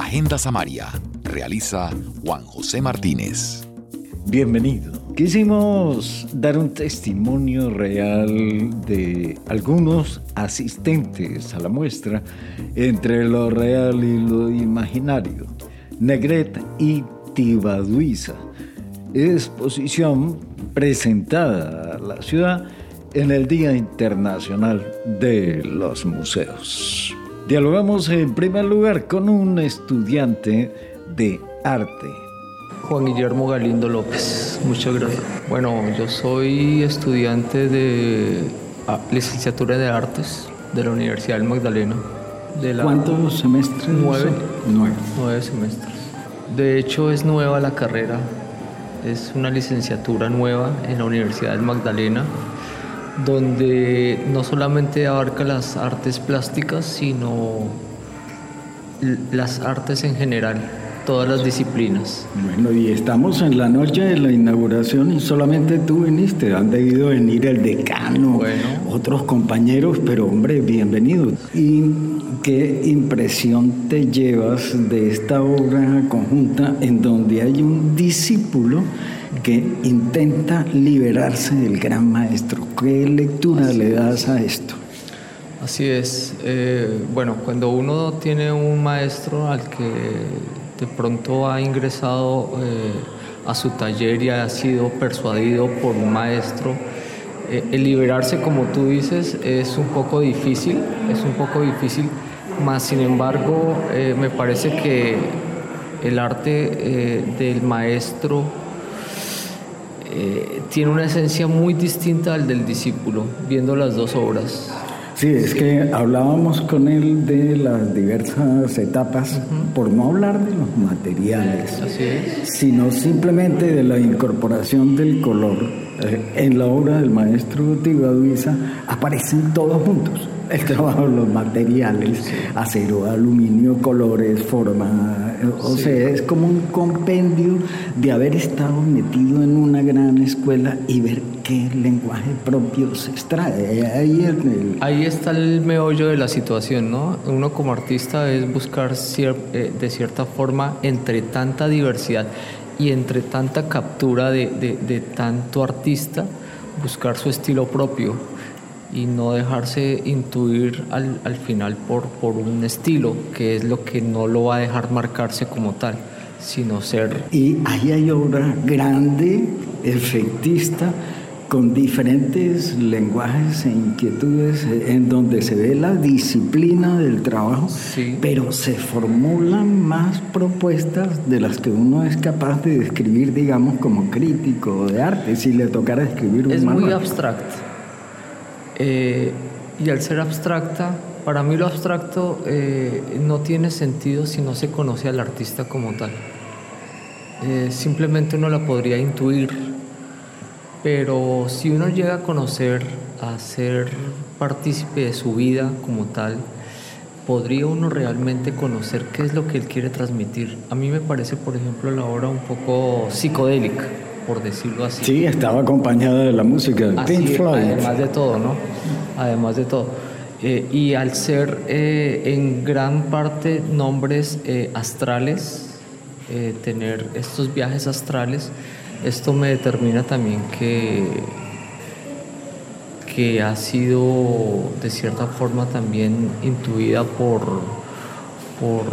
Agenda Samaria. Realiza Juan José Martínez. Bienvenido. Quisimos dar un testimonio real de algunos asistentes a la muestra entre lo real y lo imaginario. Negret y Tibaduiza. Exposición presentada a la ciudad en el Día Internacional de los Museos. Dialogamos en primer lugar con un estudiante de arte. Juan Guillermo Galindo López, muchas gracias. Bueno, yo soy estudiante de ah, licenciatura de artes de la Universidad del Magdalena. De ¿Cuántos semestres? Nueve. Nueve. Nueve semestres. De hecho es nueva la carrera, es una licenciatura nueva en la Universidad del Magdalena donde no solamente abarca las artes plásticas, sino las artes en general, todas las disciplinas. Bueno, y estamos en la noche de la inauguración y solamente tú viniste, han debido venir el decano, otros compañeros, pero hombre, bienvenidos. ¿Y qué impresión te llevas de esta obra conjunta en donde hay un discípulo? Que intenta liberarse del gran maestro. ¿Qué lectura le das a esto? Así es. Eh, bueno, cuando uno tiene un maestro al que de pronto ha ingresado eh, a su taller y ha sido persuadido por un maestro, eh, el liberarse, como tú dices, es un poco difícil, es un poco difícil, más sin embargo, me parece que el arte del maestro eh, tiene una esencia muy distinta al del discípulo, viendo las dos obras. Sí, es que hablábamos con él de las diversas etapas, por no hablar de los materiales, sino simplemente de la incorporación del color. Eh, en la obra del maestro Tibaduiza aparecen todos juntos el trabajo, los materiales, acero, aluminio, colores, forma, o sea, es como un compendio de haber estado metido en una gran escuela y ver qué lenguaje propio se extrae. Ahí, Ahí está el meollo de la situación, ¿no? Uno como artista es buscar eh, de cierta forma entre tanta diversidad y entre tanta captura de, de tanto artista, buscar su estilo propio y no dejarse intuir al, al final por, por, un estilo, que es lo que no lo va a dejar marcarse como tal, sino ser... Y ahí hay obra grande, efectista, con diferentes lenguajes e inquietudes en donde se ve la disciplina del trabajo, pero se formulan más propuestas de las que uno es capaz de describir, digamos, como crítico de arte, si le tocara escribir un Es muy abstracto eh, y al ser abstracta, para mí lo abstracto eh, no tiene sentido si no se conoce al artista como tal. Eh, simplemente uno la podría intuir, pero si uno llega a conocer, a ser partícipe de su vida como tal, podría uno realmente conocer qué es lo que él quiere transmitir. A mí me parece, por ejemplo, la obra un poco psicodélica por decirlo así. Sí, estaba acompañada de la música de Pink Floyd. Además de todo, ¿no? Además de todo. Eh, y al ser eh, en gran parte nombres eh, astrales, tener estos viajes astrales, esto me determina también que, que ha sido de cierta forma también intuida por, por,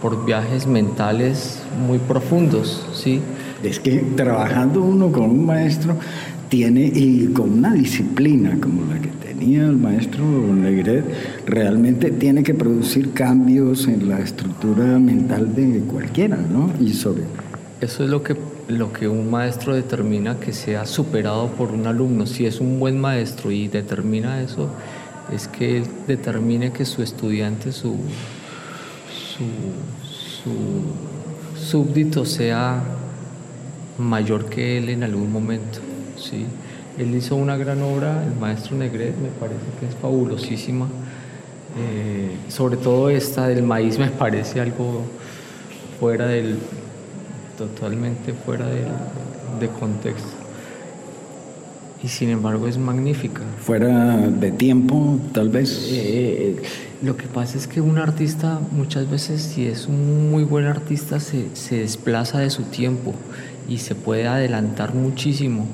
por viajes mentales muy profundos, ¿sí? Es que trabajando uno con un maestro tiene y con una disciplina como la que tenía el maestro Negret, realmente tiene que producir cambios en la estructura mental de cualquiera, ¿no? Y sobre eso es lo que lo que un maestro determina que sea superado por un alumno. Si es un buen maestro y determina eso, es que él determine que su estudiante, su, su, su súbdito sea mayor que él en algún momento. ¿sí? Él hizo una gran obra, el maestro Negret, me parece que es fabulosísima. Eh, sobre todo esta del maíz me parece algo fuera del, totalmente fuera del, de contexto. Y sin embargo es magnífica. Fuera de tiempo, tal vez. Eh, Lo que pasa es que un artista muchas veces, si es un muy buen artista, se, se desplaza de su tiempo y se puede adelantar muchísimo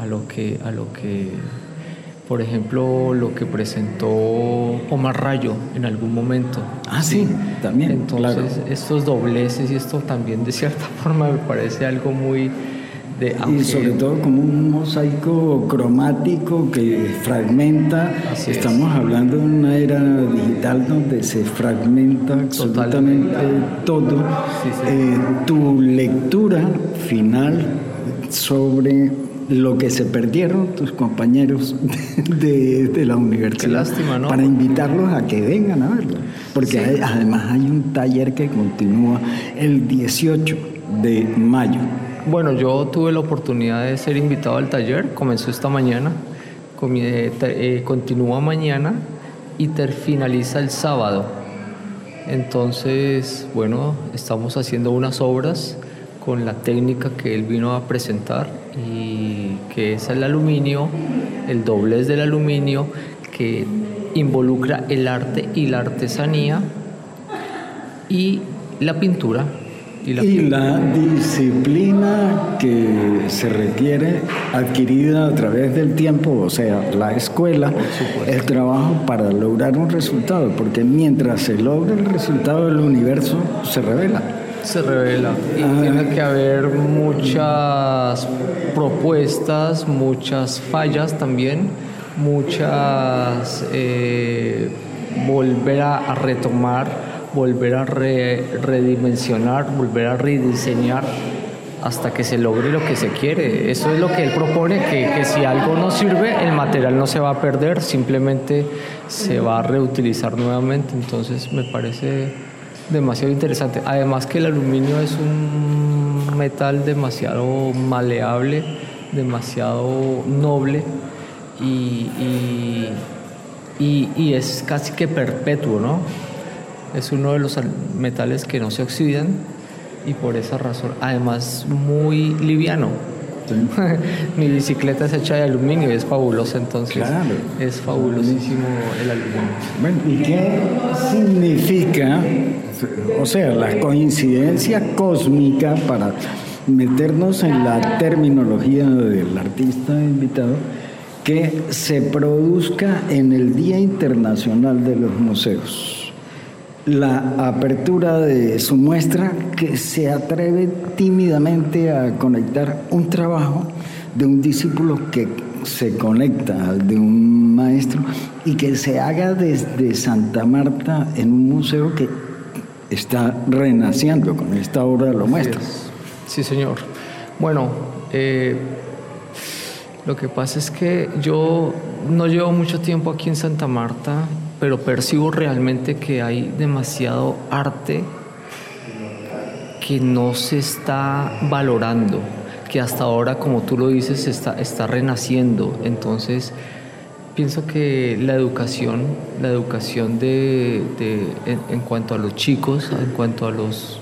a lo que, a lo que por ejemplo, lo que presentó Omar Rayo en algún momento. Ah, sí, también. Entonces, estos dobleces y esto también de cierta forma me parece algo muy... De, Y sobre todo como un mosaico cromático que fragmenta. Estamos hablando de una era digital donde se fragmenta absolutamente todo. Eh, tu lectura final sobre lo que se perdieron tus compañeros de, la universidad. Qué lástima, ¿no? Para invitarlos a que vengan a verlo. Porque además hay un taller que continúa el 18 de mayo. Bueno, yo tuve la oportunidad de ser invitado al taller, comenzó esta mañana, eh, eh, continúa mañana y finaliza el sábado. Entonces, bueno, estamos haciendo unas obras con la técnica que él vino a presentar y que es el aluminio, el doblez del aluminio que involucra el arte y la artesanía y la pintura. Y la, disciplina que se requiere adquirida a través del tiempo, o sea, la escuela, el trabajo para lograr un resultado, porque mientras se logra el resultado del universo, se revela. Se revela y ah. tiene que haber muchas propuestas, muchas fallas también, muchas eh, volver a, retomar, volver a redimensionar, volver a rediseñar hasta que se logre lo que se quiere. Eso es lo que él propone, que, que, si algo no sirve, el material no se va a perder, simplemente se va a reutilizar nuevamente. Entonces me parece demasiado interesante. Además que el aluminio es un metal demasiado maleable, demasiado noble y, y, es casi que perpetuo, ¿no? Es uno de los metales que no se oxidan y por esa razón, además muy liviano Mi bicicleta es hecha de aluminio y es fabulosa, entonces es fabulosísimo el aluminio. Bueno, ¿y qué significa, o sea, la coincidencia cósmica para meternos en la terminología del artista invitado? que se produzca en el Día Internacional de los Museos la apertura de su muestra que se atreve tímidamente a conectar un trabajo de un discípulo que se conecta al de un maestro y que se haga desde Santa Marta en un museo que está renaciendo con esta obra lo muestra. Sí, señor. Bueno, eh, lo que pasa es que yo no llevo mucho tiempo aquí en Santa Marta pero percibo realmente que hay demasiado arte que no se está valorando, que hasta ahora, como tú lo dices, está, está renaciendo. Entonces, pienso que la educación, la educación de, en, cuanto a los chicos, en cuanto a los,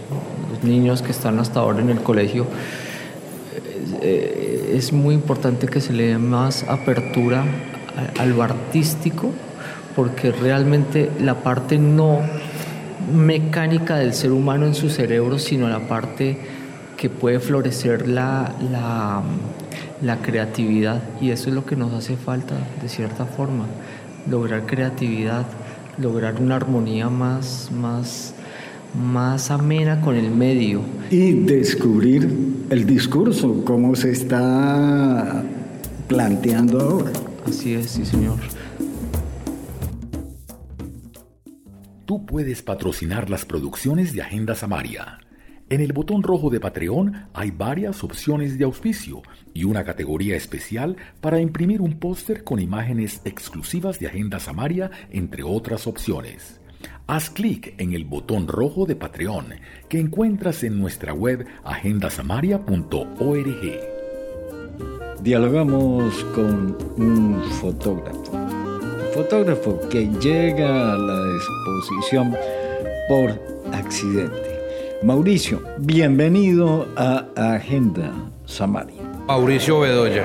niños que están hasta ahora en el colegio, eh, es muy importante que se le dé más apertura a lo artístico porque realmente la parte no mecánica del ser humano en su cerebro, sino la parte que puede florecer la, la, creatividad. Y eso es lo que nos hace falta, de cierta forma, lograr creatividad, lograr una armonía más, más, más amena con el medio. Y descubrir el discurso, cómo se está planteando ahora. Así es, sí, señor. Puedes patrocinar las producciones de Agenda Samaria. En el botón rojo de Patreon hay varias opciones de auspicio y una categoría especial para imprimir un póster con imágenes exclusivas de Agenda Samaria, entre otras opciones. Haz clic en el botón rojo de Patreon que encuentras en nuestra web agendasamaria.org. Dialogamos con un fotógrafo fotógrafo que llega a la exposición por accidente. Mauricio, bienvenido a Agenda Samaria. Mauricio Bedoya.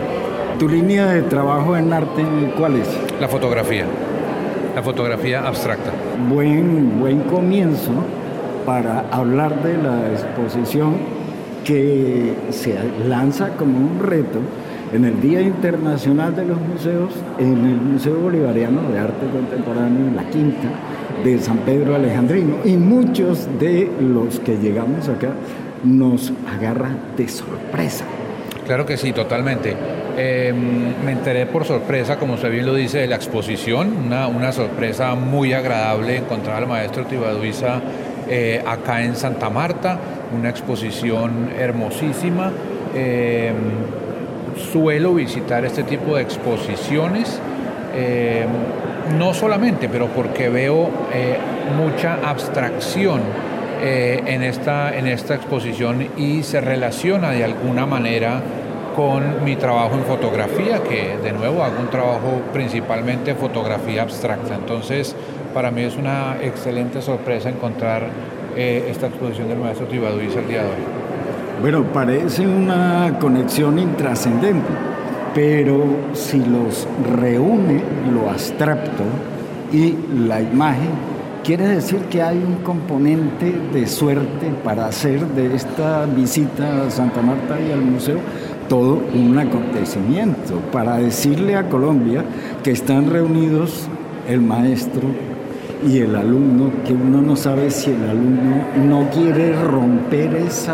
¿Tu línea de trabajo en arte cuál es? La fotografía. la fotografía abstracta. Buen, buen comienzo para hablar de la exposición que se lanza como un reto en el Día Internacional de los Museos, en el Museo Bolivariano de Arte Contemporáneo, en la Quinta de San Pedro Alejandrino. Y muchos de los que llegamos acá nos agarran de sorpresa. Claro que sí, totalmente. Em, me enteré por sorpresa, como usted bien lo dice, de la exposición, una, una sorpresa muy agradable encontrar al maestro Tibaduiza eh, acá en Santa Marta, una exposición hermosísima. Em, suelo visitar este tipo de exposiciones, em, no solamente, pero porque veo eh, mucha abstracción eh, en, esta, en esta exposición y se relaciona de alguna manera con mi trabajo en fotografía, que de nuevo hago un trabajo principalmente fotografía abstracta. Entonces, para mí es una excelente sorpresa encontrar eh, esta exposición del maestro Tibaduiz el día de hoy. Bueno, parece una conexión intrascendente, pero si los reúne lo abstracto y la imagen, quiere decir que hay un componente de suerte para hacer de esta visita a Santa Marta y al museo todo un acontecimiento. Para decirle a Colombia que están reunidos el maestro y el alumno, que uno no sabe si el alumno no quiere romper ese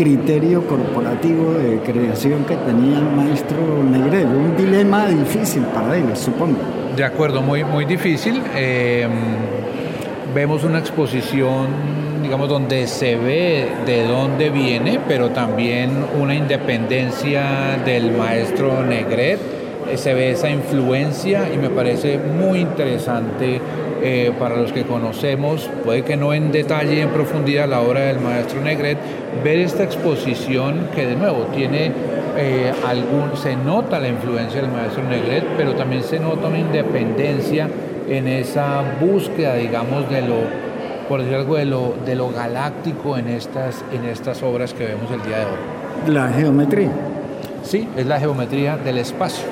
criterio corporativo de creación que tenía el maestro Negrero. Un dilema difícil para él, supongo. De acuerdo, muy, muy difícil. Eh, vemos una exposición digamos, donde se ve de dónde viene, pero también una independencia del maestro Negret, eh, se ve esa influencia y me parece muy interesante eh, para los que conocemos, puede que no en detalle, en profundidad, la obra del maestro Negret, ver esta exposición que de nuevo tiene eh, algún, se nota la influencia del maestro Negret, pero también se nota una independencia en esa búsqueda, digamos, de lo por decir algo de lo, de lo galáctico en estas, en estas obras que vemos el día de hoy. La geometría. Sí, es la geometría del espacio,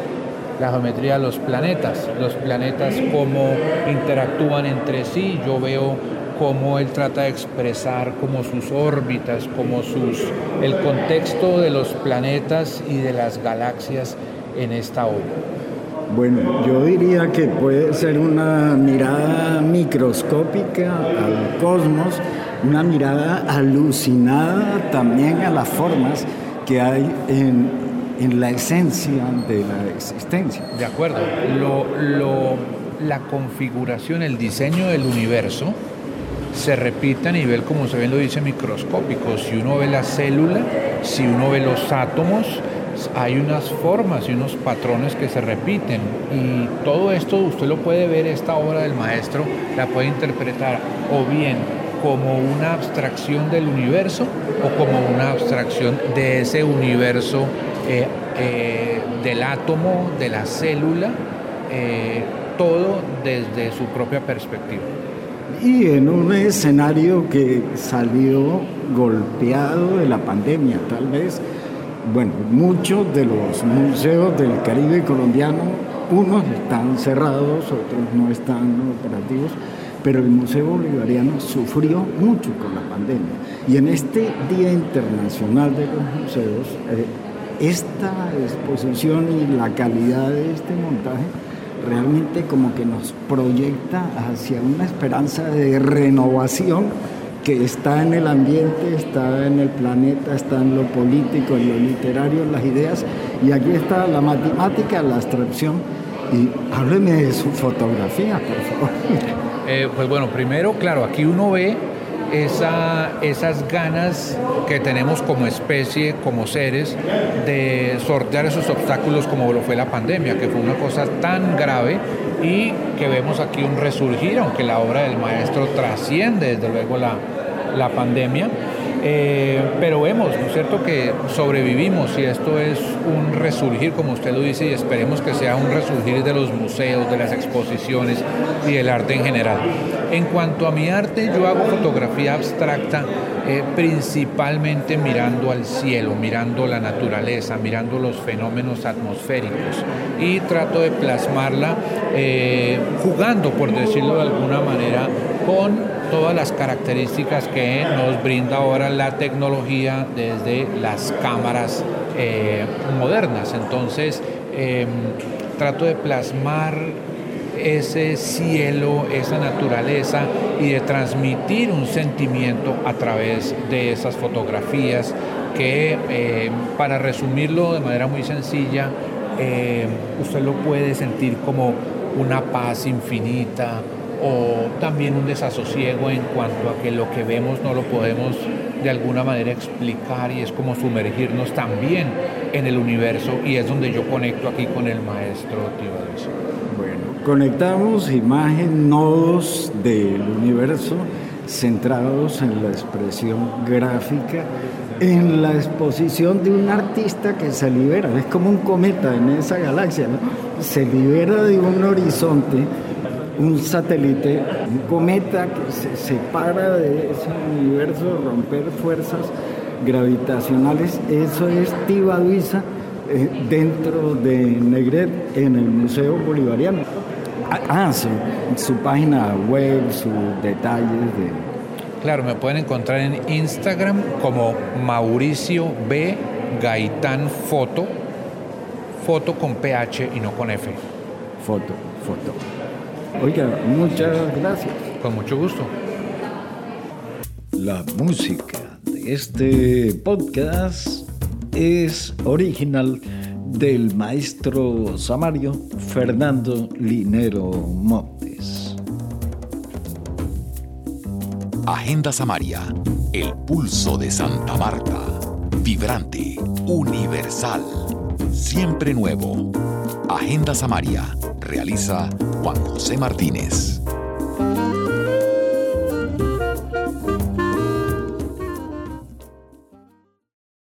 la geometría de los planetas, los planetas cómo interactúan entre sí. Yo veo cómo él trata de expresar como sus órbitas, como sus el contexto de los planetas y de las galaxias en esta obra. Bueno, yo diría que puede ser una mirada microscópica al cosmos, una mirada alucinada también a las formas que hay en, la esencia de la existencia. De acuerdo, la configuración, el diseño del universo se repite a nivel, como se ve, lo dice, microscópico. Si uno ve la célula, si uno ve los átomos, hay unas formas y unos patrones que se repiten y todo esto usted lo puede ver, esta obra del maestro la puede interpretar o bien como una abstracción del universo o como una abstracción de ese universo eh, eh, del átomo, de la célula, eh, todo desde su propia perspectiva. Y en un escenario que salió golpeado de la pandemia, tal vez, bueno, muchos de los museos del Caribe colombiano, unos están cerrados, otros no están operativos, pero el Museo Bolivariano sufrió mucho con la pandemia. Y en este Día Internacional de los Museos, eh, esta exposición y la calidad de este montaje realmente como que nos proyecta hacia una esperanza de renovación que está en el ambiente, está en el planeta, está en lo político, en lo literario, en las ideas. Y aquí está la matemática, la abstracción. Y hábleme de su fotografía, por favor. Eh, pues bueno, primero, claro, aquí uno ve esa, esas ganas que tenemos como especie, como seres, de sortear esos obstáculos como lo fue la pandemia, que fue una cosa tan grave y que vemos aquí un resurgir, aunque la obra del maestro trasciende desde luego la pandemia. Eh, pero vemos, ¿no es cierto?, que sobrevivimos y esto es un resurgir, como usted lo dice, y esperemos que sea un resurgir de los museos, de las exposiciones y del arte en general. En cuanto a mi arte, yo hago fotografía abstracta eh, principalmente mirando al cielo, mirando la naturaleza, mirando los fenómenos atmosféricos y trato de plasmarla eh, jugando, por decirlo de alguna manera, con todas las características que nos brinda ahora la tecnología desde las cámaras eh, modernas. Entonces, em, trato de plasmar ese cielo, esa naturaleza y de transmitir un sentimiento a través de esas fotografías que, em, para resumirlo de manera muy sencilla, em, usted lo puede sentir como una paz infinita, o también un desasosiego en cuanto a que lo que vemos no lo podemos de alguna manera explicar y es como sumergirnos también en el universo y es donde yo conecto aquí con el maestro Tibaduiza. Conectamos imagen, nodos del universo centrados en la expresión gráfica, en la exposición de un artista que se libera, es como un cometa en esa galaxia, se libera de un horizonte un satélite, un cometa que se separa de ese universo, romper fuerzas gravitacionales. Eso es Tibaduiza eh, dentro de Negret en el Museo Bolivariano. Ah, ah su, página web, sus detalles de... Claro, me pueden encontrar en Instagram como Mauricio B. Gaitán Foto, foto con PH y no con F. Foto, foto. Oiga, muchas gracias. Con mucho gusto. La música de este podcast es original del maestro samario Fernando Linero Montes. Agenda Samaria, el pulso de Santa Marta, vibrante, universal, siempre nuevo. Agenda Samaria, realiza Juan José Martínez.